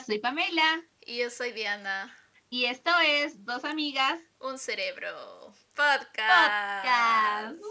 Hola, soy Pamela. Y yo soy Diana. Y esto es Dos Amigas. Un Cerebro. Podcast. Podcast.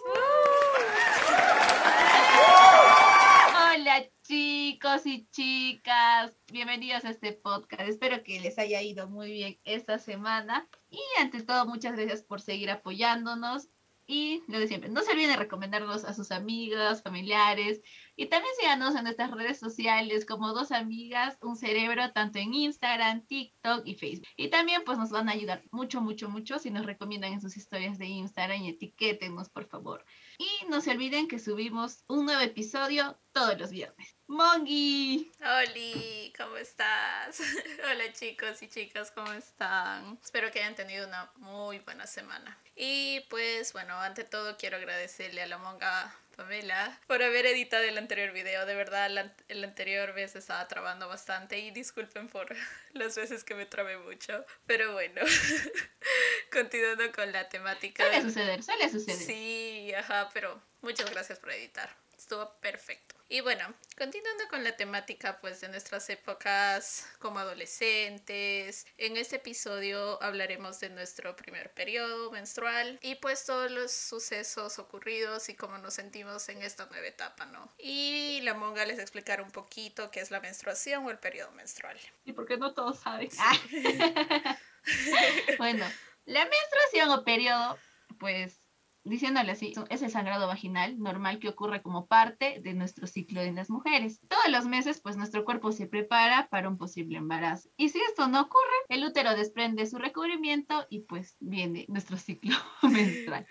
Hola chicos y chicas, bienvenidos a este podcast. Espero que les haya ido muy bien esta semana. Y ante todo, muchas gracias por seguir apoyándonos y lo de siempre, no se olviden de recomendarnos a sus amigas, familiares y también síganos en nuestras redes sociales como dos amigas, un cerebro, tanto en Instagram, TikTok y Facebook. Y también pues nos van a ayudar mucho, mucho, mucho si nos recomiendan en sus historias de Instagram y etiquétenos por favor. Y no se olviden que subimos un nuevo episodio todos los viernes. Mongi. Oli, ¿cómo estás? Hola chicos y chicas, ¿cómo están? Espero que hayan tenido una muy buena semana. Y pues bueno, ante todo quiero agradecerle a la monga Pamela por haber editado el anterior video. De verdad, la, el anterior vez estaba trabando bastante y disculpen por las veces que me trabé mucho. Pero bueno, continuando con la temática. Suele suceder, suele suceder. Sí, ajá, pero muchas gracias por editar. Estuvo perfecto. Y bueno, continuando con la temática pues de nuestras épocas como adolescentes, en este episodio hablaremos de nuestro primer periodo menstrual y pues todos los sucesos ocurridos y cómo nos sentimos en esta nueva etapa, ¿no? Y la monga les explicará un poquito qué es la menstruación o el periodo menstrual. Y porque no todos saben. bueno, la menstruación o periodo pues diciéndole así, es el sangrado vaginal normal que ocurre como parte de nuestro ciclo en las mujeres. Todos los meses, pues nuestro cuerpo se prepara para un posible embarazo. Y si esto no ocurre, el útero desprende su recubrimiento y pues viene nuestro ciclo menstrual.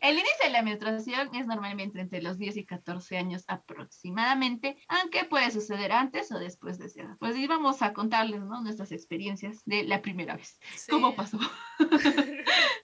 El inicio de la menstruación es normalmente entre los 10 y 14 años aproximadamente, aunque puede suceder antes o después de esa edad. Pues íbamos a contarles ¿no? nuestras experiencias de la primera vez. ¿Cómo pasó?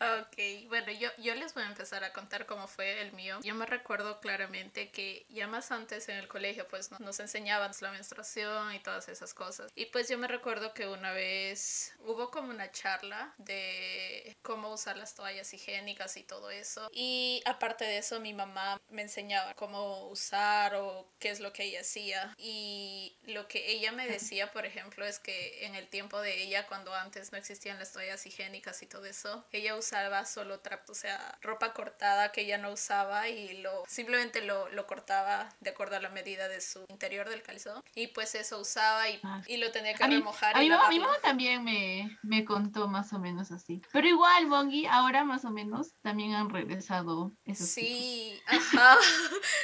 Ok, bueno, yo, yo les voy a empezar a contar cómo fue el mío. Yo me recuerdo claramente que ya más antes en el colegio pues nos enseñaban la menstruación y todas esas cosas. Y pues yo me recuerdo que una vez hubo como una charla de cómo usar las toallas higiénicas y todo eso. Y aparte de eso mi mamá me enseñaba cómo usar o qué es lo que ella hacía. Y lo que ella me decía, por ejemplo, es que en el tiempo de ella, cuando antes no existían las toallas higiénicas y todo eso, ella usaba solo trapo, o sea, ropa cortada que ella no usaba y lo simplemente lo, lo cortaba de acuerdo a la medida de su interior del calzón y pues eso usaba y, ah. y lo tenía que remojar. A, mi, mi mamá también me, me contó más o menos así. Pero igual, Bongi, ahora más o menos también han regresado esos Sí, ajá.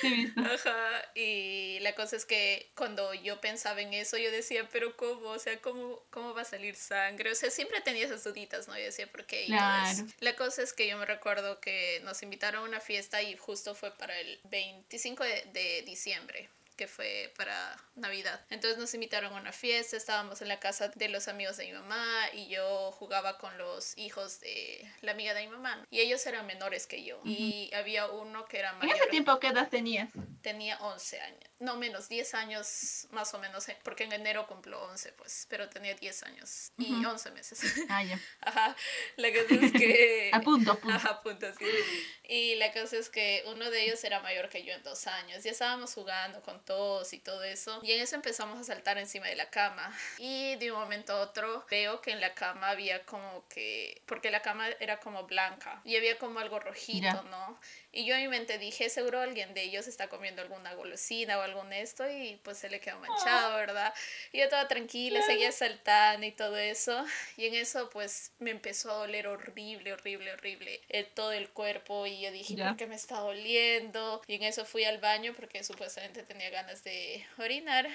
Ajá. Y la cosa es que cuando yo pensaba en eso, yo decía, pero ¿cómo? O sea, ¿cómo, cómo va a salir sangre? O sea, siempre tenía esas duditas, ¿no? Yo decía, ¿por qué? claro. La cosa es que yo me recuerdo que nos invitaron a una fiesta y justo fue para el 25 de, de diciembre que fue para Navidad. Entonces nos invitaron a una fiesta, estábamos en la casa de los amigos de mi mamá y yo jugaba con los hijos de la amiga de mi mamá. Y ellos eran menores que yo. Y había uno que era mayor. ¿En ese tiempo qué edad tenías? Tenía 11 años. No, menos, 10 años más o menos, eh, porque en enero cumplo 11, pues, pero tenía 10 años y 11 meses. Ah, ya. Ajá. La cosa es que... a punto, a punto. Ajá, a punto, sí. Y la cosa es que uno de ellos era mayor que yo en dos años. Ya estábamos jugando con y todo eso. Y en eso empezamos a saltar encima de la cama. Y de un momento a otro veo que en la cama había como que, porque la cama era como blanca y había como algo rojito, ¿no? Y yo en mi mente dije, seguro alguien de ellos está comiendo alguna golosina o algún esto y pues se le quedó manchado, ¿verdad? Y yo toda tranquila, seguía saltando y todo eso. Y en eso pues me empezó a doler horrible, horrible, horrible el, todo el cuerpo y yo dije, ¿por qué me está doliendo? Y en eso fui al baño porque supuestamente tenía ganas de orinar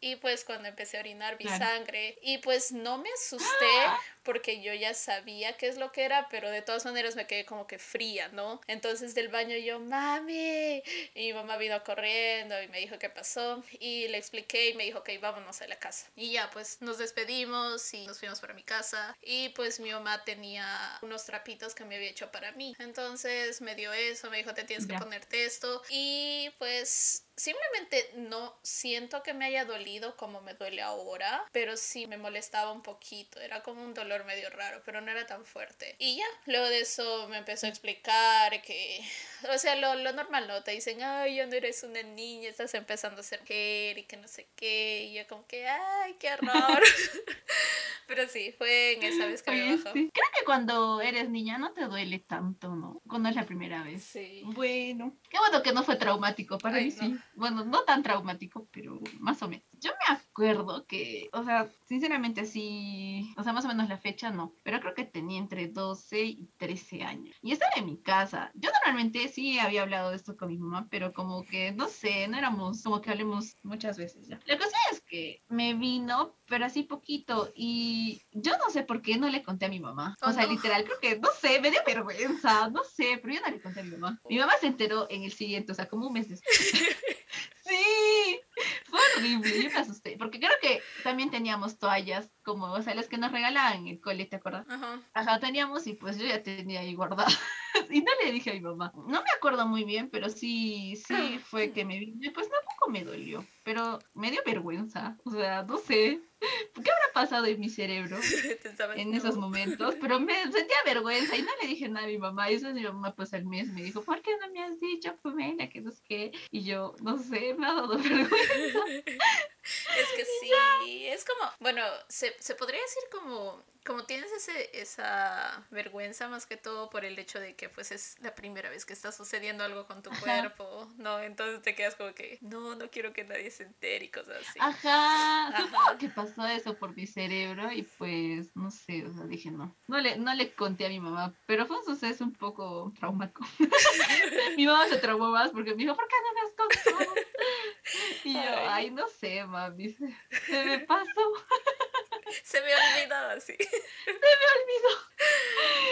y pues cuando empecé a orinar vi sangre y pues no me asusté porque yo ya sabía qué es lo que era, pero de todas maneras me quedé como que fría, ¿no? Entonces del baño yo, mami, y mi mamá vino corriendo y me dijo qué pasó y le expliqué y me dijo, ok, vámonos a la casa. Y ya pues nos despedimos y nos fuimos para mi casa y pues mi mamá tenía unos trapitos que me había hecho para mí. Entonces me dio eso, me dijo, te tienes que ponerte esto y pues simplemente no siento que me haya dolido como me duele ahora, pero sí me molestaba un poquito, era como un dolor medio raro, pero no era tan fuerte. Y ya, luego de eso me empezó a explicar que o sea, lo, lo normal, ¿no? Te dicen, ay, ya no eres una niña, estás empezando a ser mujer y que no sé qué. Y yo como que, ay, qué horror. Pero sí, fue en esa vez que me bajó. Sí. Creo que cuando eres niña no te duele tanto, ¿no? Cuando es la primera vez. Sí. Bueno, qué bueno que no fue traumático para Ay, mí, no. sí. Bueno, no tan traumático, pero más o menos. Yo me acuerdo que, o sea, sinceramente sí, o sea, más o menos la fecha no, pero creo que tenía entre 12 y 13 años. Y estaba en mi casa. Yo normalmente sí había hablado de esto con mi mamá, pero como que, no sé, no éramos como que hablemos muchas veces ya. La cosa es que me vino, pero así poquito, y yo no sé por qué no le conté a mi mamá. Oh, o sea, no. literal, creo que, no sé, me dio vergüenza, no sé, pero yo no le conté a mi mamá. Mi mamá se enteró en el siguiente, o sea, como un mes después. Sí, fue horrible, yo me asusté, porque creo que también teníamos toallas, como, o sea, las que nos regalaban en el cole, ¿te acuerdas? Ajá. Ajá, teníamos y pues yo ya tenía ahí guardada. y no le dije a mi mamá. No me acuerdo muy bien, pero sí, sí fue que me vino y pues tampoco me dolió, pero me dio vergüenza, o sea, no sé. ¿Qué habrá pasado en mi cerebro en esos momentos? Pero me sentía vergüenza y no le dije nada a mi mamá. Y eso mi mamá pues al mes me dijo, ¿por qué no me has dicho, Pamela, que no sé qué? Y yo, no sé, me ha dado vergüenza. Es que sí, es como, bueno, se, se podría decir como, como tienes ese, esa vergüenza más que todo por el hecho de que pues es la primera vez que está sucediendo algo con tu Ajá. cuerpo, ¿no? Entonces te quedas como que, no, no quiero que nadie se entere y cosas así. Ajá, Ajá. supongo que pasó eso por mi cerebro y pues, no sé, o sea, dije no. No le, no le conté a mi mamá, pero fue un suceso un poco traumático. mi mamá se traumó más porque me dijo, ¿por qué no me has contado? Y yo, Ay. ay, no sé, mami, se, se me pasó, Se me olvidaba así. se me olvidó.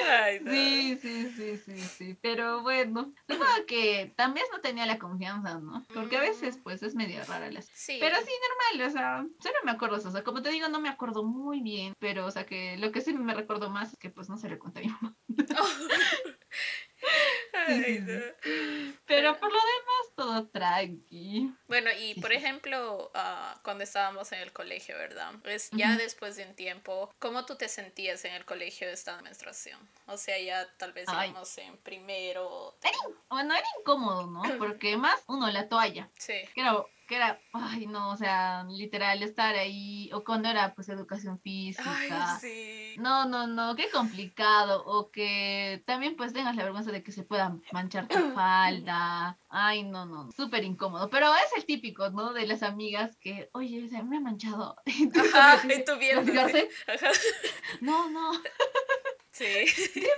Ay, no. Sí, sí, sí, sí, sí, pero bueno, supongo que también no tenía la confianza, ¿no? Porque a veces pues es medio rara la Sí. Pero sí, normal, o sea, solo me acuerdo o sea, como te digo, no me acuerdo muy bien, pero, o sea, que lo que sí me recuerdo más es que, pues, no se le conté a mi mamá. Ay, no. Pero por lo demás, todo tranqui. Bueno, y por ejemplo, ah, cuando estábamos en el colegio, ¿verdad? Pues ya después de un tiempo, ¿cómo tú te sentías en el colegio de esta menstruación? O sea, ya tal vez Ay. íbamos en primero. Bueno, era incómodo, ¿no? Porque más, uno, la toalla, Sí. era, que era, ay, no, o sea, literal, estar ahí, o cuando era, pues, educación física. Ay, sí. No, no, no, qué complicado. O que también pues tengas la vergüenza de que se pueda manchar tu falda. Ay, no, no, súper incómodo. Pero es el típico, ¿no? De las amigas que, oye, se me ha manchado. Y tú Ajá, como que y tú viendo. "¿Platicarse? Ajá. No, no. Sí.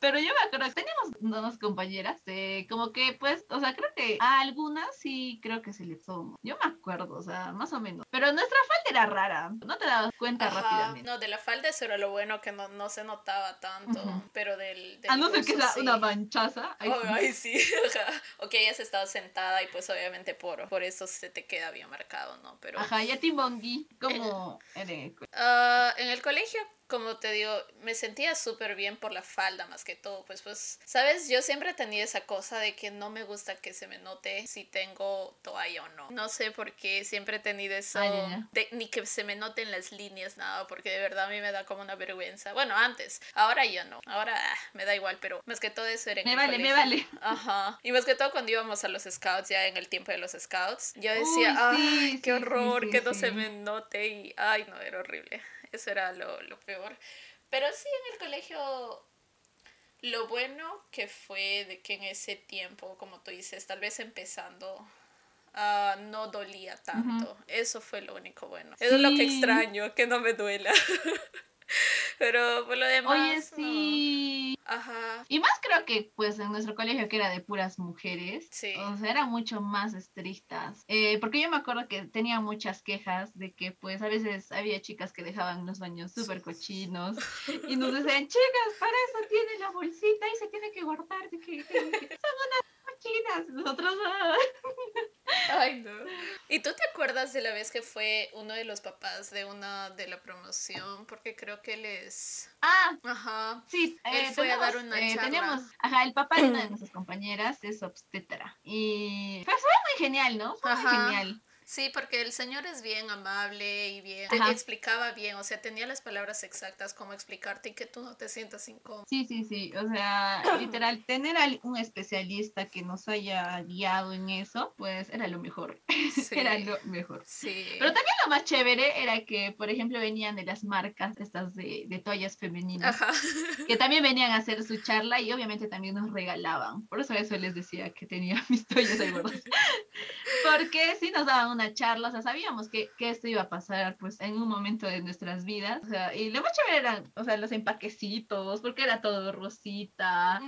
Pero yo me acuerdo, teníamos unas compañeras, eh, como que pues, o sea, creo que a algunas sí creo que se les tomó. Yo me acuerdo, o sea, más o menos. Pero nuestra falda era rara, no te dabas cuenta Ajá. rápidamente. No, de la falda eso era lo bueno que no, no se notaba tanto, Ujú. pero del, del A no ser que sí. una manchaza. ahí Oh, ay, sí. O que hayas estado sentada y pues obviamente por, por eso se te queda bien marcado, ¿no? Pero Ajá, y a ti, Bongi, ¿cómo en el ah, en el colegio, como te digo, me sentía súper bien por la falda más que todo. Pues, pues, ¿sabes? Yo siempre tenía esa cosa de que no me gusta que se me note si tengo toalla o no. No sé por qué siempre he tenido eso, Ah, de- ni que se me noten las líneas, nada, porque de verdad a mí me da como una vergüenza. Bueno, antes, ahora ya no, ahora ah, me da igual, pero más que todo eso era en Me el vale, me colegio. vale. Ajá. Y más que todo cuando íbamos a los scouts, ya en el tiempo de los scouts, yo decía, Uy, ay, sí, qué horror, sí, que no se me note y, ay, no, era horrible. Eso era lo, lo peor. Pero sí, en el colegio, lo bueno que fue de que en ese tiempo, como tú dices, tal vez empezando, ah, no dolía tanto. Eso fue lo único bueno. Eso es lo que extraño, que no me duela. Pero por lo demás, Oye, no. sí. Ajá. Y más creo que, pues, en nuestro colegio que era de puras mujeres, Sí. o sea, eran mucho más estrictas. Eh, porque yo me acuerdo que tenía muchas quejas de que, pues, a veces había chicas que dejaban los baños súper cochinos y nos decían, chicas, para eso tiene la bolsita y se tiene que guardar, de que, que- que son unas cochinas. Nosotros, "Ah". Ay, no. ¿Y tú te acuerdas de la vez que fue uno de los papás de una de la promoción? Porque creo que él es... ah, Ajá. Sí, Él eh, fue a dar tenemos, una eh, charla. teníamos, ajá, el papá de una de nuestras compañeras es obstetra y pues fue muy genial, ¿no? Fue muy genial. Sí, porque el señor es bien amable y bien, te explicaba bien, o sea, tenía las palabras exactas como explicarte y que tú no te sientas incómodo. Sí, sí, sí, o sea, literal, tener a un especialista que nos haya guiado en eso, pues era lo mejor, era lo mejor. Sí. Pero también lo más chévere era que, por ejemplo, venían de las marcas estas de, de toallas femeninas, que también venían a hacer su charla y obviamente también nos regalaban. Por eso eso les decía que tenía mis toallas ahí Porque sí nos daban una charla, o sea, sabíamos que, que, esto iba a pasar pues en un momento de nuestras vidas. O sea, y lo más chévere eran, o sea, los empaquecitos, porque era todo rosita.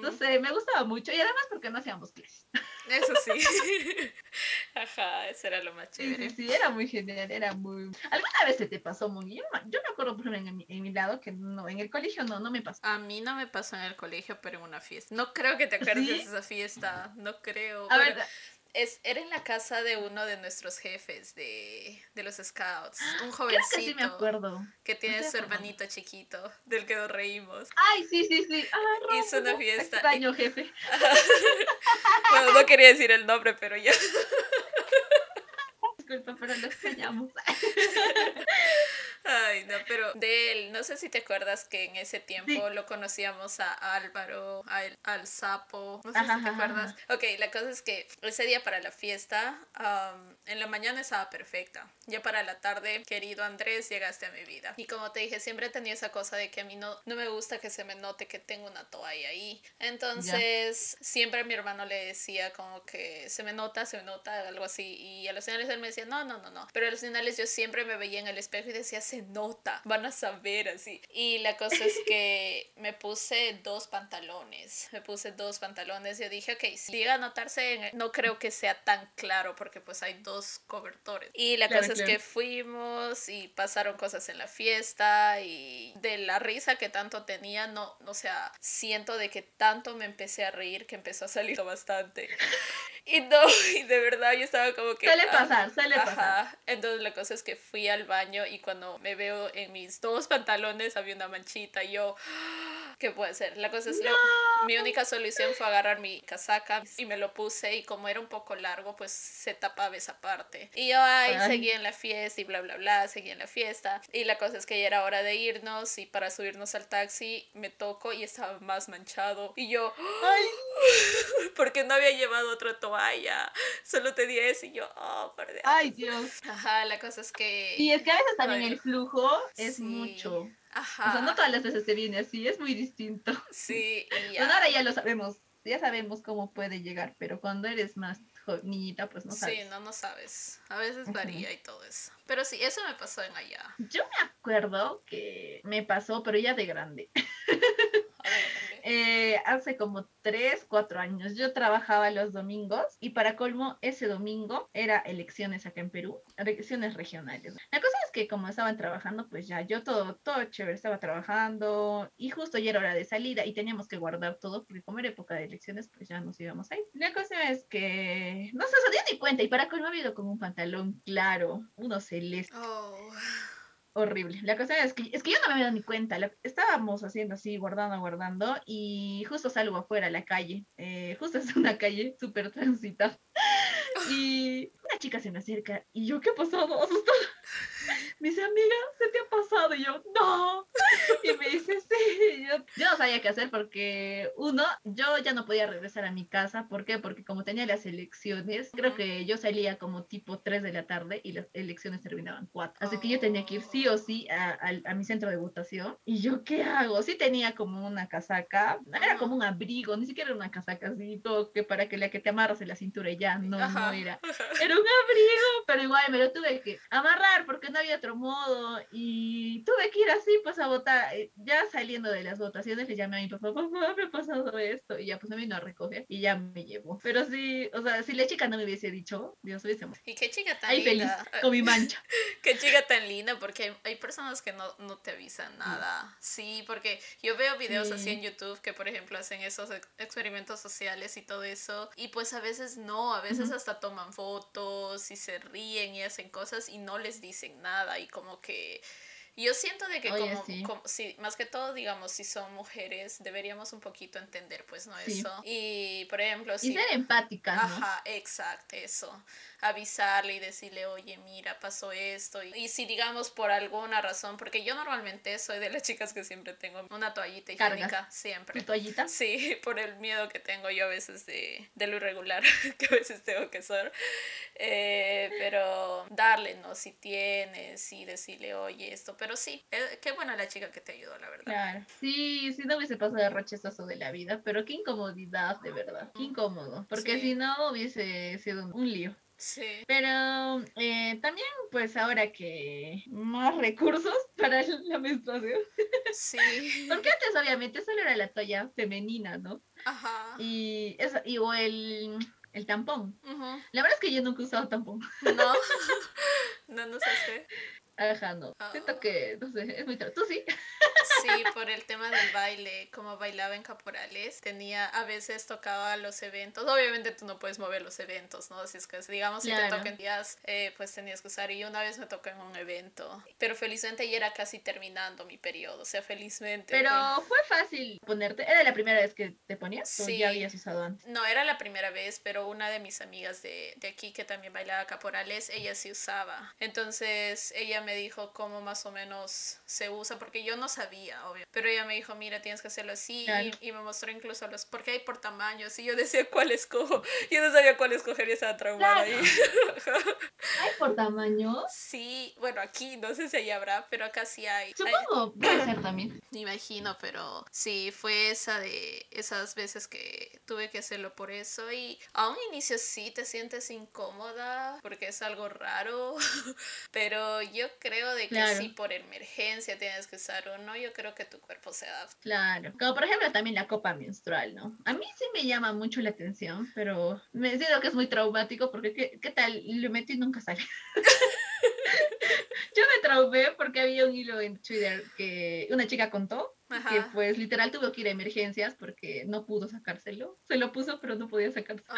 No sé, me gustaba mucho. Y además porque no hacíamos clases. Eso sí. Ajá, eso era lo más chévere. Sí, era muy genial, era muy... ¿Alguna vez se te pasó muy bien? Yo me acuerdo, por ejemplo, en mi, en mi lado, que no, en el colegio no, no me pasó. A mí no me pasó en el colegio, pero en una fiesta. No creo que te acuerdes de esa fiesta, no creo. A ver, es, era en la casa de uno de nuestros jefes de, de los scouts, un jovencito que, sí me acuerdo. que tiene su hermanito chiquito, del que nos reímos. Ay, sí, sí, sí. Hizo una fiesta. Extraño jefe. bueno, no quería decir el nombre, pero ya. Disculpa, pero lo extrañamos. Ay, no, pero de él, no sé si te acuerdas que en ese tiempo lo conocíamos a Álvaro, al Sapo, no sé si te acuerdas. Ok, la cosa es que ese día para la fiesta, en la mañana estaba perfecta. Ya para la tarde, querido Andrés, llegaste a mi vida. Y como te dije, siempre tenido esa cosa de que a mí no, me gusta que se me note que tengo una toalla ahí. Entonces, siempre mi hermano le decía como que se me nota, se me nota, algo así. Y a los finales él me decía, no, no, no, no. Pero a los finales yo siempre me veía en el espejo y decía, se nota, van a saber así. Y la cosa es que me puse dos pantalones, me puse dos pantalones yo dije, ok, si llega a notarse, no creo que sea tan claro porque pues hay dos cobertores. Y la cosa es que fuimos y pasaron cosas en la fiesta y de la risa que tanto tenía, no, o sea, siento de que tanto me empecé a reír que empezó a salir bastante. Y no, y de verdad yo estaba como que... Suele ah, pasar, suele pasar. Entonces la cosa es que fui al baño y cuando me veo en mis dos pantalones había una manchita y yo... ¿Qué puede ser? La cosa es que mi única solución fue agarrar mi casaca y me lo puse y como era un poco largo, pues se tapaba esa parte. Y yo ahí seguí en la fiesta y bla, bla, bla, seguí en la fiesta. Y la cosa es que ya era hora de irnos y para subirnos al taxi me toco y estaba más manchado. Y yo, ¡ay! Porque no había llevado otra toalla. Solo tenía ese y yo, oh, perdón. Ay, Dios. Ajá, la cosa es que... Y es que a veces también el flujo es mucho. Ajá. O sea, no todas las veces te viene así, es muy distinto. Sí, y ya. ahora ya lo sabemos, ya sabemos cómo puede llegar, pero cuando eres más niñita, pues no sabes. Sí, no, no sabes. A veces varía y todo eso. Pero sí, eso me pasó en allá. Yo me acuerdo que me pasó, pero ya de grande. Eh, hace como tres, cuatro años. Yo trabajaba los domingos y para colmo, ese domingo era elecciones acá en Perú, elecciones regionales. La cosa es que como estaban trabajando, pues ya yo todo, todo chévere, estaba trabajando y justo ya era hora de salida y teníamos que guardar todo porque como era época de elecciones, pues ya nos íbamos ahí. La cosa es que no se dio ni cuenta y para colmo ha habido como un pantalón claro, uno celeste. Oh horrible. La cosa es que, es que yo no me había dado ni cuenta. estábamos haciendo así, guardando, guardando, y justo salgo afuera a la calle. Eh, justo es una calle súper transitada. Y una chica se me acerca y yo, ¿qué ha pasado? Asustada. Me dice, amiga, ¿se te ha pasado? Y yo, no. Y me dice, sí. Yo, yo, no sabía qué hacer porque, uno, yo ya no podía regresar a mi casa. ¿Por qué? Porque como tenía las elecciones, creo que yo salía como tipo 3 de la tarde y las elecciones terminaban 4. Así que yo tenía que ir sí o sí a, a, mi centro de votación. Y yo, ¿qué hago? Sí tenía como una casaca, era como un abrigo, ni siquiera una casaca así, todo que para que la que te amarras en la cintura y ya, no, no era. Era un abrigo, pero igual me lo tuve que amarrar porque no había otro modo y tuve que ir así pues a votar. Eh, ya saliendo de las votaciones le llamé a mi papá, papá, me ha pasado esto y ya pues me vino a recoger y ya me llevó. Pero sí, o sea, si la chica no me hubiese dicho, Dios hubiese Y qué chica tan Ahí linda. feliz, con mi mancha. qué chica tan linda porque hay, personas que no, no, te avisan nada. Sí, porque yo veo videos así en YouTube que por ejemplo hacen esos experimentos sociales y todo eso y pues a veces no, a veces hasta toman fotos y se ríen y hacen cosas y no les dicen nada y como que Yo siento de que Oye, como, sí. como- sí, más que todo, digamos, si son mujeres, deberíamos un poquito entender, pues, ¿no? Sí. Eso. Y, por ejemplo, Y si... ser empáticas, ¿no? Ajá, exacto, eso. Avisarle y decirle, oye, mira, pasó esto. Y, y si digamos por alguna razón, porque yo normalmente soy de las chicas que siempre tengo una toallita Cargas. higiénica, siempre. Tu toallita. Sí, por el miedo que tengo yo a veces de, de lo irregular que a veces tengo que ser. Eh, pero darle, ¿no? Si tienes y decirle, oye, esto. Pero sí, eh, qué buena la chica que te ayudó, la verdad. Claro. Sí, sí, no hubiese pasado de rechazazo de la vida, pero qué incomodidad, de verdad. Qué incómodo. Porque Sí. si no hubiese sido un lío. Sí. Pero eh, también, pues ahora que más recursos para la menstruación. Sí. Porque antes, obviamente, solo era la toalla femenina, ¿no? Ajá. Y, eso, y o el, el tampón. La verdad es que yo nunca he usado tampón. No. no, no sé. Ajá, no. Siento Ah. que, no sé, es muy... tra- ¿Tú sí? Sí, por el tema del baile, como bailaba en caporales, tenía, a veces tocaba los eventos, obviamente tú no puedes mover los eventos, ¿no? Si es que, digamos, si te Claro. tocan días, eh, pues tenías que usar, y una vez me tocó en un evento, pero felizmente ya era casi terminando mi periodo, o sea, felizmente. Pero fue- fue fácil ponerte. ¿Era la primera vez que te ponías? ¿O Sí. ya habías usado antes? No, era la primera vez, pero una de mis amigas de, de aquí que también bailaba caporales, ella sí usaba. Entonces ella me dijo cómo más o menos se usa, porque yo no sabía, obvio. Pero ella me dijo, mira, tienes que hacerlo así. Claro. Y, y me mostró incluso los, porque hay por tamaños. Y yo decía, ¿cuál escojo? Yo no sabía cuál escoger y estaba traumada Claro. ahí. ¿Hay por tamaños? sí, bueno, aquí no sé si allá habrá, pero acá sí hay. hay- Supongo, puede ser también. me imagino, pero sí, fue esa de esas veces que tuve que hacerlo por eso y a un inicio sí te sientes incómoda porque es algo raro, pero yo creo de que Claro. si por emergencia tienes que usar uno, yo creo que tu cuerpo se adapta. Claro. Como por ejemplo también la copa menstrual, ¿no? A mí sí me llama mucho la atención, pero me siento que es muy traumático porque ¿qué, qué tal? Lo metí y nunca sale. Yo me traumé porque había un hilo en Twitter que una chica contó que pues literal tuvo que ir a emergencias porque no pudo sacárselo. Se lo puso pero no podía sacárselo.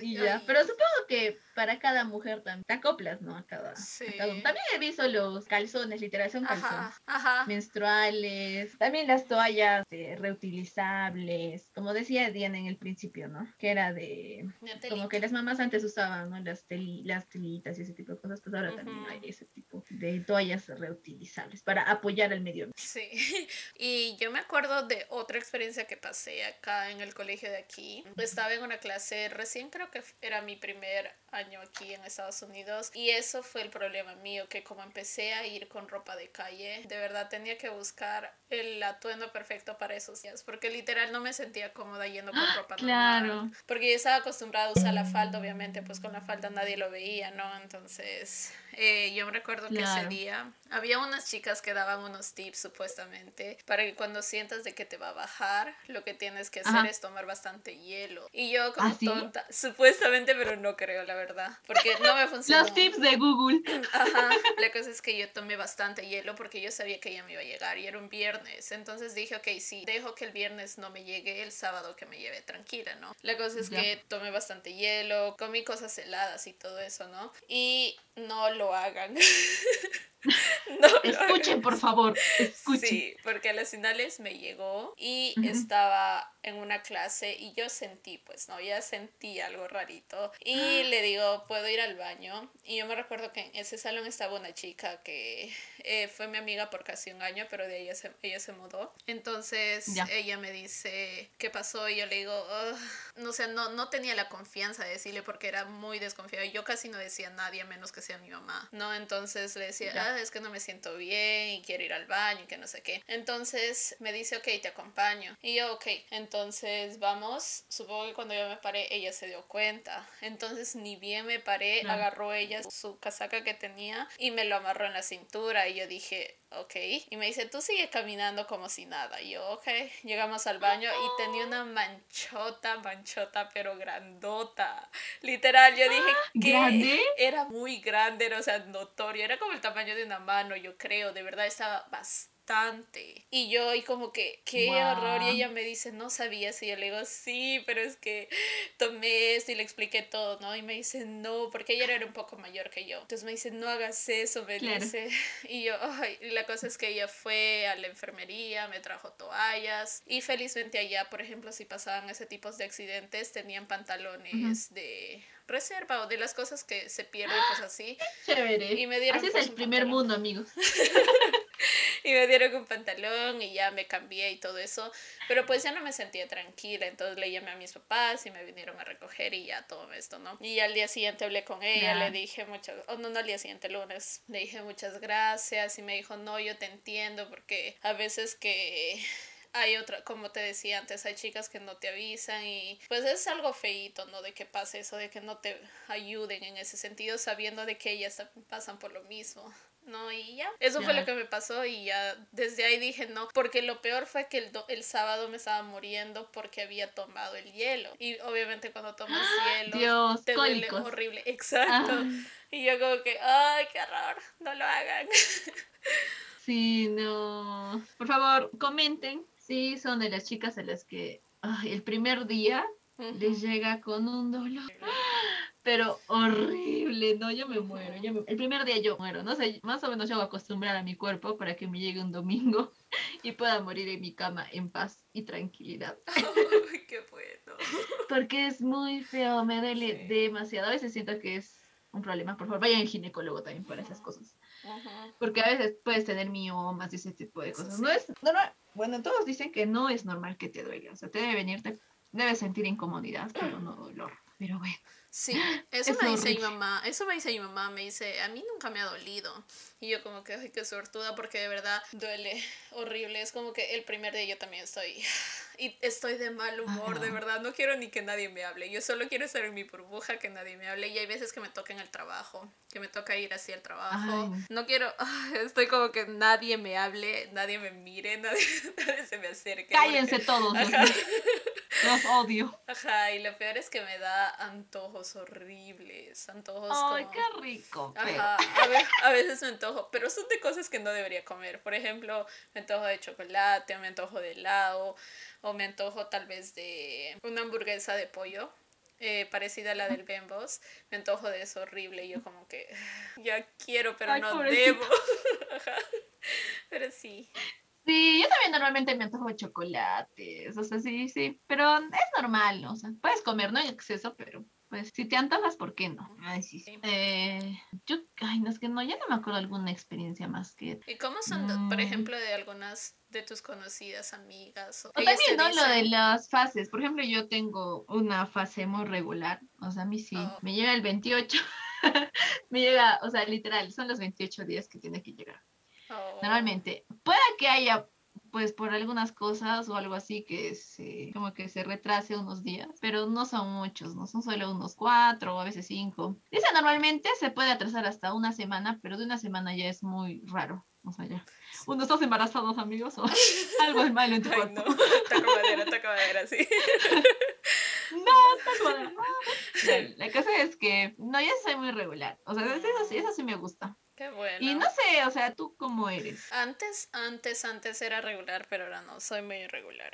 Y ya, ay, pero supongo que para cada mujer también te acoplas, ¿no? A cada, a Sí. cada. También he visto los calzones, literal, son calzones Ajá, ajá. menstruales, también las toallas eh, reutilizables, como decía Diana en el principio, ¿no? Que era de, como que las mamás antes usaban, ¿no? Las, teli- las telitas y ese tipo de cosas, pues ahora también hay ese tipo de toallas reutilizables para apoyar al medio ambiente. Sí, y yo me acuerdo de otra experiencia que pasé acá en el colegio de aquí. Estaba en una clase, recién creo que era mi primer año aquí en Estados Unidos y eso fue el problema mío, que como empecé a ir con ropa de calle, de verdad tenía que buscar el atuendo perfecto para esos días, porque literal no me sentía cómoda yendo con ropa normal. Claro, Porque yo estaba acostumbrada a usar la falda, obviamente, pues con la falda nadie lo veía, ¿no? Entonces, eh, yo me recuerdo que ese Claro. día había unas chicas que daban unos tips, supuestamente, para que cuando sientas de que te va a bajar, lo que tienes que hacer Ajá. es tomar bastante hielo. Y yo como ¿Ah, sí? tonta, supuestamente, pero no creo, la verdad, porque no me funcionó. los tips de Google. Ajá, la cosa es que yo tomé bastante hielo porque yo sabía que ya me iba a llegar y era un viernes. Entonces dije, ok, sí, dejo que el viernes no me llegue, el sábado que me lleve tranquila, ¿no? La cosa es que tomé bastante hielo, comí cosas heladas y todo eso, ¿no? Y no lo hagan. no. Escuchen, por favor, escuchen. Sí, porque a las finales me llegó y estaba en una clase y yo sentí, pues, ¿no? Ya sentí algo rarito. Y le digo, ¿puedo ir al baño? Y yo me recuerdo que en ese salón estaba una chica que eh, fue mi amiga por casi un año, pero de ella se, ella se mudó. Entonces Ya. ella me dice, ¿qué pasó? Y yo le digo, no sé, no, no tenía la confianza de decirle porque era muy desconfiada. Yo casi no decía a nadie a menos que sea mi mamá, ¿no? Entonces le decía. Ah, es que no me siento bien y quiero ir al baño y que no sé qué. Entonces me dice, ok, te acompaño. Y yo, ok, entonces vamos. Supongo que cuando yo me paré, ella se dio cuenta. Entonces ni bien me paré, agarró ella su casaca que tenía y me lo amarró en la cintura. Y yo dije, ok. Y me dice, tú sigue caminando como si nada. Y yo, ok. Llegamos al baño y tenía una manchota, manchota, pero grandota. Literal, yo dije que ¿Grande? era muy grande, era, o sea, notorio. Era como el tamaño de una mano, yo creo. De verdad estaba bastante bastante. Y yo, y como que, qué horror. Y ella me dice, no sabías. Y yo le digo, sí, pero es que tomé esto y le expliqué todo, ¿no? Y me dice, no, porque ella era un poco mayor que yo. Entonces me dice, no hagas eso, me dice. Y yo, ay, la cosa es que ella fue a la enfermería, me trajo toallas. Y felizmente allá, por ejemplo, si pasaban ese tipo de accidentes, tenían pantalones de reserva o de las cosas que se pierden, pues así. Chévere. Y me dieron, Así es pues, el primer mundo, amigos. y me dieron un pantalón y ya me cambié y todo eso. Pero pues ya no me sentía tranquila, entonces le llamé a mis papás y me vinieron a recoger y ya todo esto, ¿no? Y al día siguiente hablé con ella, le dije mucho, oh, no, no al día siguiente, lunes, le dije muchas gracias y me dijo, no, yo te entiendo porque a veces que hay otra, como te decía antes, hay chicas que no te avisan y pues es algo feito, ¿no? De que pase eso, de que no te ayuden en ese sentido, sabiendo de que ellas pasan por lo mismo. No, y ya. Eso fue lo que me pasó y ya desde ahí dije no, porque lo peor fue que el, el sábado me estaba muriendo porque había tomado el hielo. Y obviamente cuando tomas hielo te duele horrible. Exacto. Ah. Y yo como que, ay, qué horror, no lo hagan. Sí, no. Por favor, comenten Sí, son de las chicas a las que el primer día les llega con un dolor, pero horrible, no, yo me muero, el primer día yo muero, no sé, más o menos yo voy a acostumbrar a mi cuerpo para que me llegue un domingo y pueda morir en mi cama en paz y tranquilidad. qué bueno. Porque es muy feo, me duele demasiado, a veces siento que es un problema, por favor, vayan al ginecólogo también para esas cosas. Porque a veces puedes tener miomas y ese tipo de cosas. No es, no, no, bueno, todos dicen que no es normal que te duele, o sea, te debe venir, te debes sentir incomodidad, pero no dolor. Pero bueno. Sí, eso me dice mi mamá, eso me dice mi mamá, me dice, a mí nunca me ha dolido. Y yo como que, ay, qué suertuda, porque de verdad duele horrible. Es como que el primer día yo también estoy, y estoy de mal humor, de verdad, no quiero ni que nadie me hable. Yo solo quiero estar en mi burbuja, que nadie me hable. Y hay veces que me toca en el trabajo, que me toca ir así al trabajo. No quiero, estoy como que nadie me hable, nadie me mire, nadie, se me acerque. Cállense todos. Los odio. Ajá, y lo peor es que me da antojos horribles. Antojos Ay, qué rico. Ajá, a, veces me antojo, pero son de cosas que no debería comer. Por ejemplo, me antojo de chocolate, o me antojo de helado, o me antojo tal vez de una hamburguesa de pollo. Eh, parecida a la del Bembos, me antojo de eso horrible y yo como que ya quiero pero no debo. Pero sí. Sí, yo también normalmente me antojo de chocolates, o sea, sí, sí, pero es normal, ¿no? o sea, puedes comer, no en exceso, pero pues si te antojas, ¿por qué no? Ay, sí, sí. Eh, yo, ay, no es que no, ya no me acuerdo alguna experiencia más que... ¿Y cómo son, por mm. ejemplo, de algunas de tus conocidas amigas? O, también, ¿no? Lo de las fases, por ejemplo, yo tengo una fase muy regular, o sea, a mí sí, oh. me llega el 28, me llega, o sea, literal, son los 28 días que tiene que llegar. Oh. Normalmente. Puede que haya, pues por algunas cosas o algo así que se, como que se retrase unos días, pero no son muchos, no son solo unos cuatro o a veces cinco. Dice normalmente se puede atrasar hasta una semana, pero de una semana ya es muy raro. O sea, ya. Uno estás embarazados, amigos, o algo es malo en tu cuerpo. no, taca madera, taca madera, sí. no, madera. La cosa es que, no, ya soy muy regular. O sea, eso eso sí me gusta. Qué bueno. Y no sé, o sea, ¿tú cómo eres? Antes, antes, antes era regular, pero ahora no, soy muy irregular.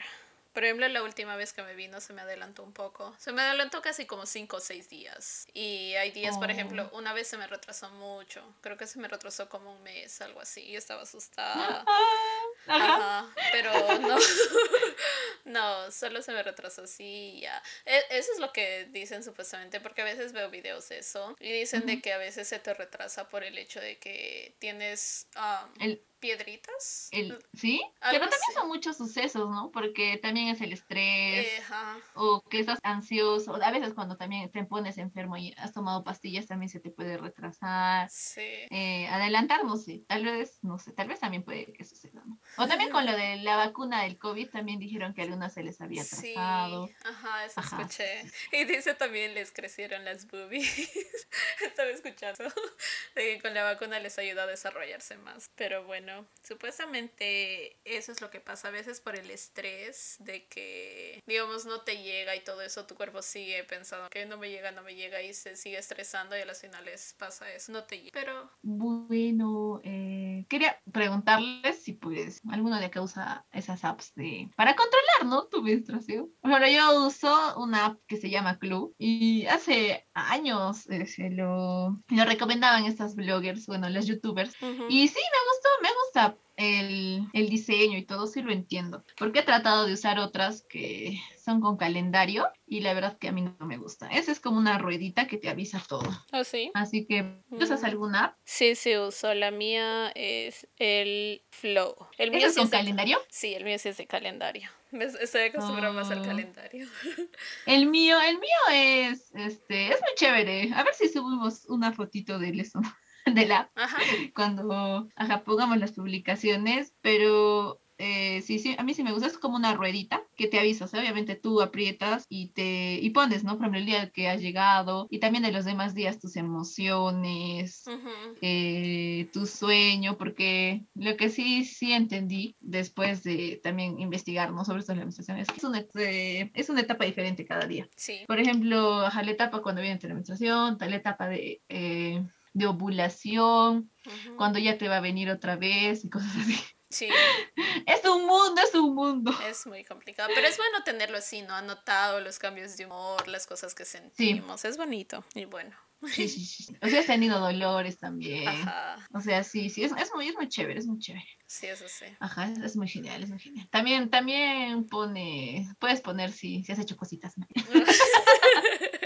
Por ejemplo, la última vez que me vino se me adelantó un poco. Se me adelantó casi como 5 o 6 días. Y hay días, por ejemplo, oh. una vez se me retrasó mucho. Creo que se me retrasó como un mes, algo así. Y estaba asustada. Ajá. Pero no. no, solo se me retrasó así y ya. E, eso es lo que dicen supuestamente, porque a veces veo videos de eso. Y dicen de que a veces se te retrasa por el hecho de que tienes... el piedritas. El, ¿Sí? Pero también son muchos sucesos, ¿no? Porque también es el estrés o que estás ansioso. A veces cuando también te pones enfermo y has tomado pastillas también se te puede retrasar. Sí. Eh, adelantar, no sé. Tal vez, no sé, tal vez también puede que suceda, ¿no? O también con lo de la vacuna del COVID también dijeron que a algunos se les había atrasado. Sí. Ajá, eso escuché. Y dice también les crecieron las boobies. Estaba escuchando de que con la vacuna les ayuda a desarrollarse más. Pero bueno supuestamente eso es lo que pasa a veces por el estrés de que, digamos, no te llega y todo eso, tu cuerpo sigue pensando que no me llega, no me llega y se sigue estresando y a las finales pasa eso, no te llega. Pero... Bueno, eh, quería preguntarles si pues alguno de acá usa esas apps de para controlar, ¿no? Tu menstruación. Bueno, yo uso una app que se llama Club y hace años eh, se lo, lo recomendaban estas bloggers, bueno, las youtubers. Y sí, me gustó, me gusta el, el, diseño y todo, sí lo entiendo. Porque he tratado de usar otras que son con calendario y la verdad que a mí no me gusta. Esa es como una ruedita que te avisa todo. ¿Oh, sí? Así que, ¿usas mm. alguna app? Sí, sí uso. La mía es el Flow. El mío es con calendario? Sí, el mío sí es de calendario. Estoy acostumbrada más al oh. calendario. El mío, el mío es, este, es muy chévere. A ver si subimos una fotito de eso. de la cuando ajá, pongamos las publicaciones, pero eh, sí, sí, a mí sí me gusta, es como una ruedita que te avisa, obviamente tú aprietas y te y pones, ¿no? Por ejemplo, el día que has llegado y también de los demás días tus emociones, eh, tu sueño, porque lo que sí, sí entendí después de también investigar, ¿no? Sobre estas menstruaciones, es una, eh, es una etapa diferente cada día. Sí. Por ejemplo, ajá, la etapa cuando viene la menstruación, tal etapa de de ovulación, cuando ya te va a venir otra vez y cosas así. Sí. Es un mundo, es un mundo. Es muy complicado, pero es bueno tenerlo así, ¿no? Anotado los cambios de humor, las cosas que sentimos. Es bonito y bueno. Sí, sí, sí. O sea, has tenido dolores también. Ajá. O sea, sí, sí, es, es, muy, es muy chévere, es muy chévere. Sí, eso sí. Ajá, es, muy genial, es muy genial. También, también pone, puedes poner si, si has hecho cositas.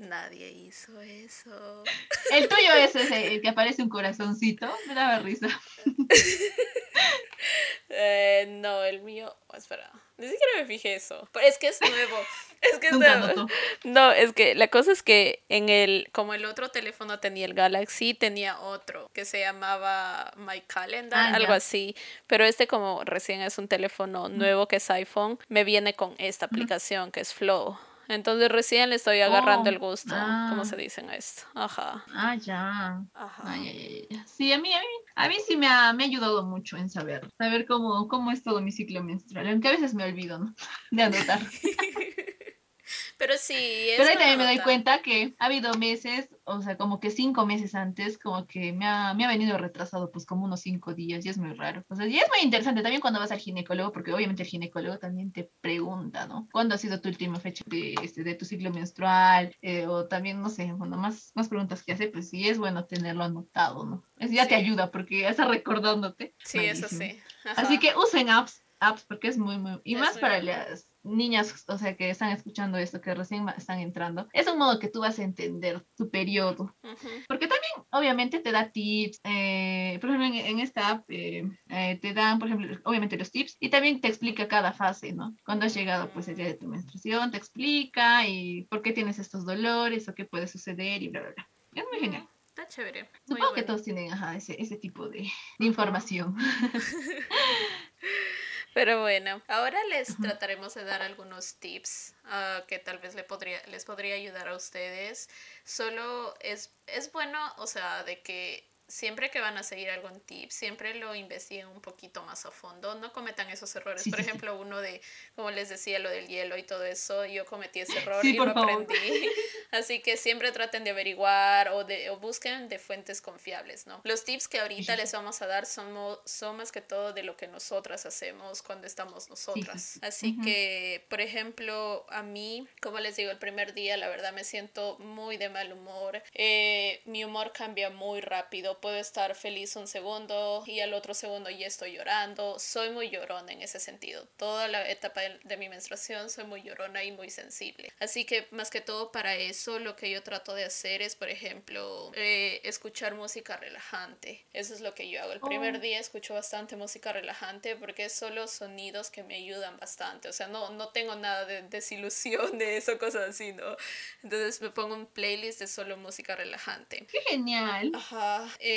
Nadie hizo eso. El tuyo es ese, el que aparece un corazoncito. Me daba risa. Eh, no, el mío. Oh, espera, ni siquiera me fijé eso. Pero es que es nuevo. Es que es nuevo. No, es que la cosa es que en el. Como el otro teléfono tenía el Galaxy, tenía otro que se llamaba My Calendar, ah, algo así. Pero este, como recién es un teléfono nuevo que es iPhone, me viene con esta aplicación que es Flow. Entonces recién le estoy agarrando el oh, gusto, ¿cómo se ah. dicen esto? Ajá. Ah, ya. Ajá. sí, a mí, a mí, a mí sí me ha, me ha ayudado mucho en saber, saber cómo, cómo es todo mi ciclo menstrual, aunque a veces me olvido, ¿no? De anotar. Pero sí, es Pero ahí también me doy cuenta que ha habido meses, o sea, como que cinco meses antes, como que me ha, me ha venido retrasado, pues como unos cinco días, y es muy raro. O sea, y es muy interesante también cuando vas al ginecólogo, porque obviamente el ginecólogo también te pregunta, ¿no? ¿Cuándo ha sido tu última fecha de, este, de tu ciclo menstrual? Eh, o también, no sé, bueno, más, más preguntas que hace, pues sí es bueno tenerlo anotado, ¿no? Es, ya te ayuda porque ya está recordándote. Sí, eso sí. Así que usen apps, apps porque es muy, muy... Y más para las niñas, o sea, que están escuchando esto, que recién están entrando, es un modo que tú vas a entender tu periodo. Porque también, obviamente, te da tips. Eh, por ejemplo, en, esta app eh, eh, te dan, por ejemplo, obviamente los tips y también te explica cada fase, ¿no? Cuando has llegado, pues, el día de tu menstruación, te explica y por qué tienes estos dolores o qué puede suceder y bla, bla, bla. Es muy genial. Está chévere. Supongo que todos tienen ese, ese tipo de, de información. Pero bueno, ahora les trataremos de dar algunos tips uh, que tal vez le podría, les podría ayudar a ustedes. Solo es, es bueno, o sea, de que siempre que van a seguir algún tip, siempre lo investiguen un poquito más a fondo, no cometan esos errores. Por ejemplo, uno de, como les decía, lo del hielo y todo eso, yo cometí ese error y lo aprendí. Así que siempre traten de averiguar o, de, o busquen de fuentes confiables, ¿no? Los tips que ahorita les vamos a dar son, son más que todo de lo que nosotras hacemos cuando estamos nosotras. Así que, por ejemplo, a mí, como les digo, el primer día, la verdad me siento muy de mal humor. Eh, mi humor cambia muy rápido puedo estar feliz un segundo y al otro segundo ya estoy llorando. Soy muy llorona en ese sentido. Toda la etapa de, mi menstruación soy muy llorona y muy sensible. Así que más que todo para eso lo que yo trato de hacer es, por ejemplo, eh, escuchar música relajante. Eso es lo que yo hago. El primer oh. día escucho bastante música relajante porque es solo sonidos que me ayudan bastante. O sea, no, no tengo nada de desilusión de eso, cosas así, ¿no? Entonces me pongo un playlist de solo música relajante. ¡Qué genial! Ajá. Eh,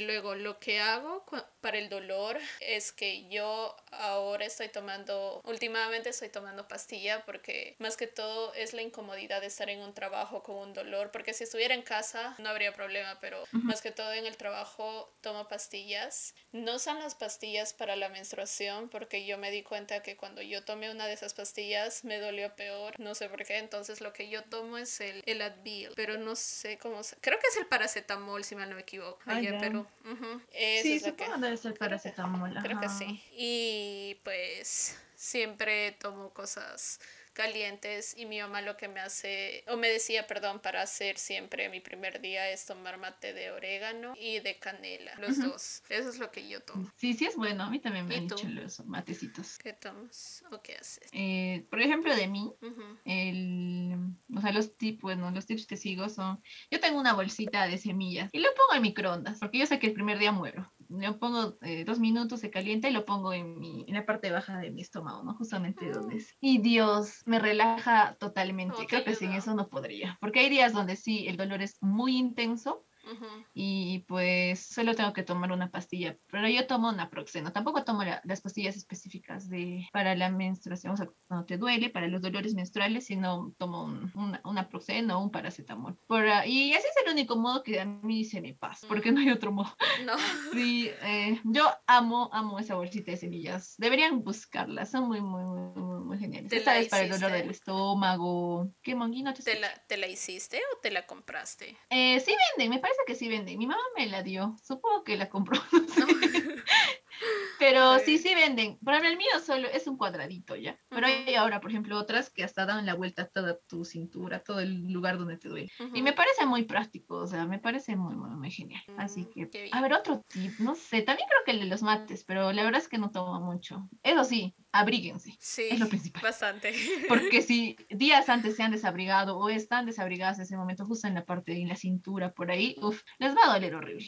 luego, lo que hago para el dolor es que yo ahora estoy tomando, últimamente estoy tomando pastilla porque más que todo es la incomodidad de estar en un trabajo con un dolor, porque si estuviera en casa no habría problema, pero más que todo en el trabajo tomo pastillas. No son las pastillas para la menstruación porque yo me di cuenta que cuando yo tomé una de esas pastillas me dolió peor, no sé por qué, entonces lo que yo tomo es el, el Advil, pero no sé cómo, creo que es el paracetamol si mal no me equivoco Allá en ya. Perú. Ujú. Eso Sí, lo que- supongo debe ser paracetamol. Creo que ajá. sí. Y pues siempre tomo cosas calientes y mi mamá lo que me hace, o me decía, perdón, para hacer siempre mi primer día es tomar mate de orégano y de canela, los dos. Eso es lo que yo tomo. Sí, sí es bueno. A mí también me ¿Y han tú? dicho los matecitos. ¿Qué tomas o qué haces? Eh, por ejemplo, de mí, el, o sea, los tips, bueno, los tips que sigo son, yo tengo una bolsita de semillas y lo pongo en microondas, porque yo sé que el primer día muero. Lo pongo eh, dos minutos, se calienta y lo pongo en, mi, en la parte baja de mi estómago, ¿no? Justamente donde es. Y Dios, me relaja totalmente. Te Creo que sin eso no podría, porque hay días donde sí, el dolor es muy intenso Y pues solo tengo que tomar una pastilla, pero yo tomo naproxeno, tampoco tomo la- las pastillas específicas de para la menstruación, o sea, cuando te duele, para los dolores menstruales, sino tomo un, un, un naproxeno o un paracetamol. Por, y ese es el único modo que a mí se me pasa, porque no hay otro modo. No. Sí, eh, yo amo, amo esa bolsita de semillas. Deberían buscarlas, son muy, muy, muy, muy, muy geniales. ¿Te Esta la es para el dolor del estómago. ¿Qué monguino te ¿Te la, ¿Te la hiciste o te la compraste? eh, sí venden, me parece que sí venden. Mi mamá me la dio. Supongo que la compró. no sé. Pero sí, sí venden. Por ejemplo, el mío solo es un cuadradito ya. Pero hay ahora, por ejemplo, otras que hasta dan la vuelta a toda tu cintura, todo el lugar donde te duele. Y me parece muy práctico, o sea, me parece muy, muy, muy genial. Así Mm, que, qué bien. a ver, otro tip, no sé, también creo que el de los mates, pero la verdad es que no tomo mucho. Eso sí, abríguense, Sí, es lo principal. bastante. Porque si días antes se han desabrigado o están desabrigadas en ese momento, justo en la parte de la cintura, por ahí, uf, les va a doler horrible.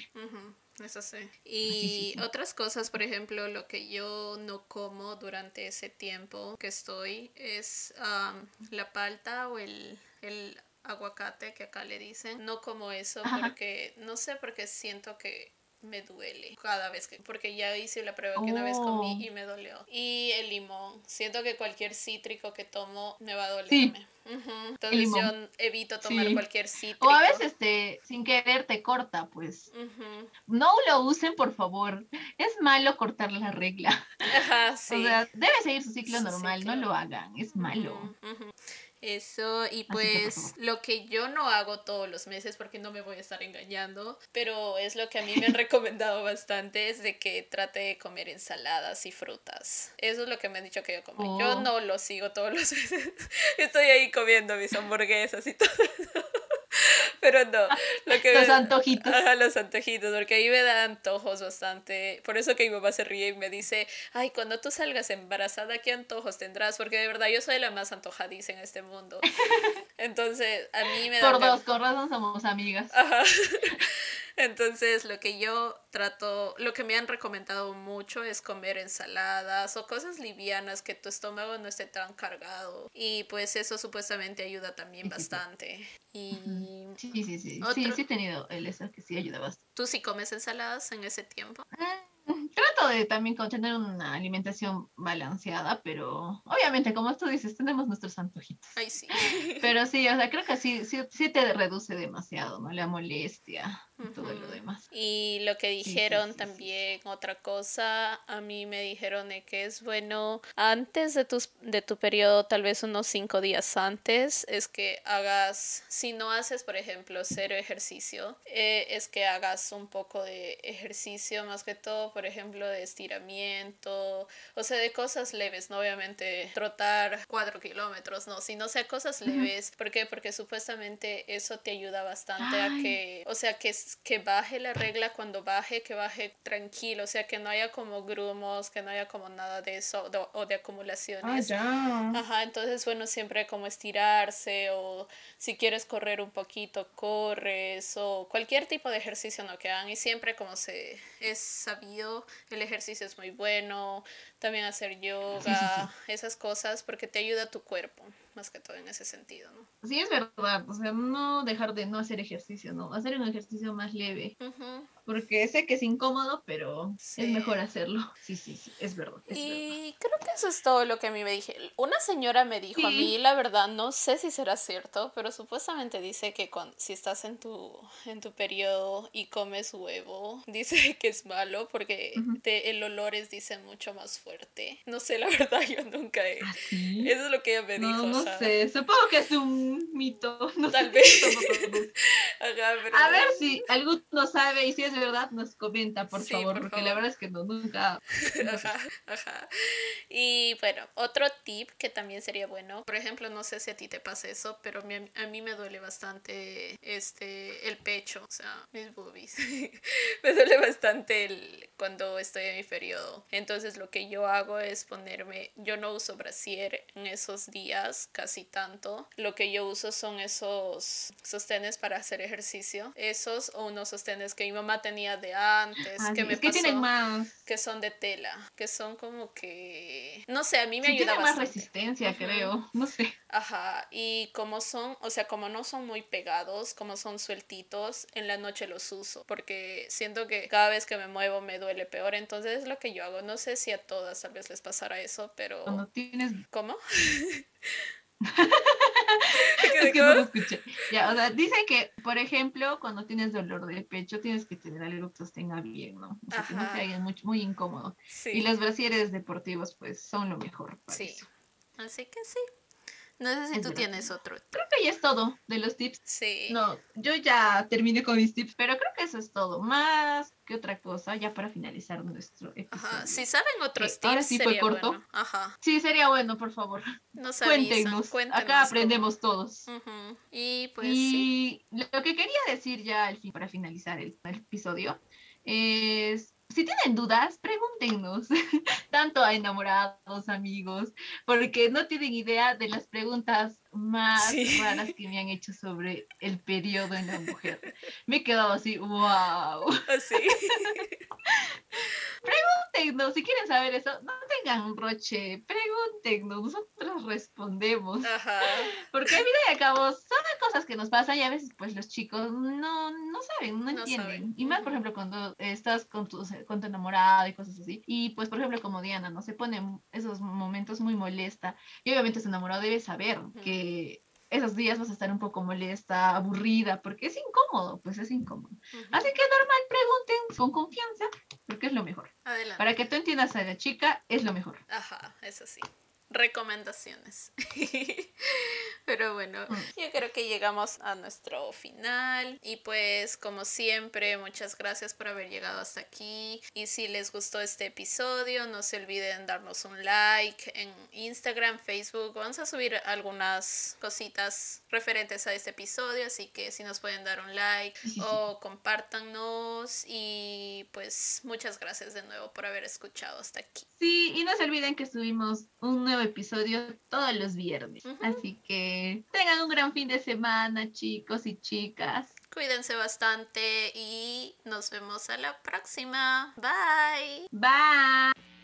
Eso sí. Y otras cosas, por ejemplo, lo que yo no como durante ese tiempo que estoy es am, la palta o el, el aguacate que acá le dicen. No como eso Ajá. porque, no sé, porque siento que me duele cada vez que, porque ya hice la prueba que una vez comí Oh. y me dolió. Y el limón, siento que cualquier cítrico que tomo me va a dolerme. Sí. Ujú, Entonces yo evito tomar Sí. cualquier cítrico. O a veces te, sin querer te corta, pues. No lo usen, por favor. Es malo cortar la regla. Ajá, sí. O sea, debe seguir su ciclo Su normal, ciclo. no lo hagan, es malo. Eso, y pues lo que yo no hago todos los meses, porque no me voy a estar engañando, pero es lo que a mí me han recomendado bastante, es de que trate de comer ensaladas y frutas. Eso es lo que me han dicho que yo como. Yo Oh. no lo sigo todos los meses. Estoy ahí comiendo mis hamburguesas y todo eso. Pero no, lo que Los me- antojitos. Ajá, los antojitos, porque ahí me dan antojos bastante. Por eso que mi mamá se ríe y me dice, ay, cuando tú salgas embarazada, ¿qué antojos tendrás? Porque de verdad yo soy la más antojadiza en este mundo. Entonces, a mí me da... Por dos, con razón somos amigas. Ajá. Entonces, lo que yo trato, lo que me han recomendado mucho es comer ensaladas o cosas livianas que tu estómago no esté tan cargado. Y pues eso supuestamente ayuda también bastante. Y Sí, sí, sí. Sí, Otro- sí he tenido el eso que sí ayuda bastante. tú sí comes ensaladas en ese tiempo. Mm, Trato de también tener una alimentación balanceada, pero obviamente, como tú dices, tenemos nuestros antojitos. Ay, sí. Pero sí, o sea, creo que sí, sí, sí te reduce demasiado, ¿no? La molestia y todo lo demás. Y lo que dijeron sí, también, otra cosa, a mí me dijeron que es bueno antes de, tus, de tu periodo, tal vez unos cinco días antes, es que hagas, si no haces, por ejemplo, cero ejercicio, eh, es que hagas un poco de ejercicio, más que todo, por ejemplo, de estiramiento, o sea, de cosas leves, no obviamente trotar cuatro kilómetros, no, sino sea cosas leves. ¿Por qué? Porque supuestamente eso te ayuda bastante a que, o sea, que, que baje la regla cuando baje, que baje tranquilo, o sea, que no haya como grumos, que no haya como nada de eso de- o de acumulaciones. ya. Ajá, entonces bueno, siempre como estirarse o si quieres correr un poquito, corres o cualquier tipo de ejercicio no que hagan y siempre como se es sabido, el ejercicio es muy bueno, también hacer yoga, esas cosas porque te ayuda a tu cuerpo, más que todo en ese sentido, ¿no? Sí, es verdad, o sea, no dejar de no hacer ejercicio, ¿no? Hacer un ejercicio más leve, Ujú. porque sé que es incómodo, pero Sí. es mejor hacerlo. Sí, sí, sí, es verdad, es verdad. Y creo que eso es todo lo que a mí me dije. Una señora me dijo a mí, la verdad, no sé si será cierto, pero supuestamente dice que cuando, si estás en tu, en tu periodo y comes huevo, dice que es malo porque Ujú. te- el olor es, dice, mucho más fuerte. No sé, la verdad, yo nunca he... ¿Ah? Eso es lo que ella me No, dijo. no ajá. sé, supongo que es un mito. No Tal vez. Ajá, pero- A ver si alguno sabe y si es verdad, nos comenta, por Sí, favor, por porque favor. la verdad es que no, nunca. Ajá, ajá. Y bueno, otro tip que también sería bueno, por ejemplo, no sé si a ti te pasa eso, pero a mí me duele bastante este el pecho, o sea, mis boobies. me duele bastante el, cuando estoy en mi periodo. Entonces lo que yo hago es ponerme, yo no uso brasier en esos días casi tanto. Lo que yo uso son esos sostenes para hacer ejercicio, esos o unos sostenes que mi mamá tenía de antes, Ah, que me que pasó tienen más. que son de tela, que son como que, no sé, a mí me Sí, ayuda tienen más bastante. resistencia, Ujú. creo. No sé. Ajá, y como son, o sea, como no son muy pegados, como son sueltitos, en la noche los uso, porque siento que cada vez que me muevo me duele peor, entonces es lo que yo hago. No sé si a todas tal vez les pasará eso, pero... Cuando tienes. ¿Cómo? Es que no lo escuché. Ya, o sea, dicen que, por ejemplo, cuando tienes dolor de pecho, tienes que tener algo que sostenga bien, ¿no? O sea, que no te muy, muy incómodo. Sí. Y los brasieres deportivos, pues, son lo mejor. para Sí. eso. Así que sí. No sé si Es tú verdad. tienes otro. Creo que ya es todo de los tips. Sí. No, yo ya terminé con mis tips, pero creo que eso es todo. Más que otra cosa, ya para finalizar nuestro episodio. Ajá. Si saben otros Eh, tips, ahora sí fue corto. bueno. Ajá. Sí, sería bueno, por favor. Nos Cuéntenos. cuéntenos Acá cómo- aprendemos todos. Ujú. Y pues sí. y lo que quería decir ya al fin, para finalizar el, el episodio es, si tienen dudas, pregúntenos, tanto a enamorados, amigos, porque no tienen idea de las preguntas más Sí. raras que me han hecho sobre el periodo en la mujer. Me he quedado así, wow. Así. Pregúntenos, si quieren saber eso, no tengan un roche, pregúntenos, nosotros respondemos. Ajá. Porque al fin y al cabo son cosas que nos pasan y a veces pues los chicos no, no saben, no, No entienden. saben. Y más, por ejemplo, cuando estás con tu, con tu enamorado y cosas así. Y pues, por ejemplo, como Diana, ¿no? Se pone esos momentos muy molesta. Y obviamente su enamorado debe saber que esos días vas a estar un poco molesta, aburrida, porque es incómodo, pues es incómodo. Así que normal, pregunten con confianza, porque es lo mejor. Adelante. Para que tú entiendas a la chica, es lo mejor. Ajá, eso sí. Recomendaciones. Pero bueno, Mm. yo creo que llegamos a nuestro final. Y pues, como siempre, muchas gracias por haber llegado hasta aquí. Y si les gustó este episodio, no se olviden darnos un like en Instagram, Facebook. Vamos a subir algunas cositas referentes a este episodio. Así que si nos pueden dar un like o compártanos. Y pues, muchas gracias de nuevo por haber escuchado hasta aquí. Sí, y no se olviden que subimos un nuevo episodio todos los viernes. Así que tengan un gran fin de semana, chicos y chicas. Cuídense bastante y nos vemos a la próxima. Bye. Bye.